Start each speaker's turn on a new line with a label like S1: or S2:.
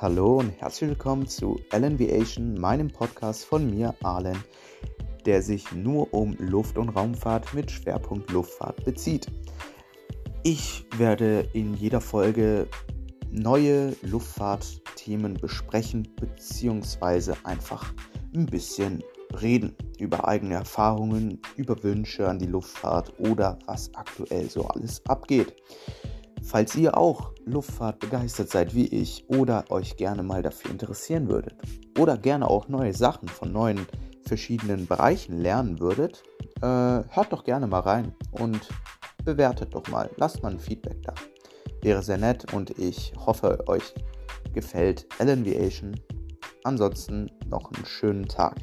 S1: hallo und herzlich willkommen zu LNVation, meinem Podcast von mir, Arlen, der sich nur um Luft- und Raumfahrt mit Schwerpunkt Luftfahrt bezieht. Ich werde in jeder Folge neue Luftfahrtthemen besprechen, beziehungsweise einfach ein bisschen reden über eigene Erfahrungen, über Wünsche an die Luftfahrt oder was aktuell so alles abgeht. Falls ihr auch Luftfahrt begeistert seid wie ich oder euch gerne mal dafür interessieren würdet oder gerne auch neue Sachen von neuen verschiedenen Bereichen lernen würdet, äh, hört doch gerne mal rein und bewertet doch mal. Lasst mal ein Feedback da. Wäre sehr nett und ich hoffe, euch gefällt LNVation. Ansonsten noch einen schönen Tag.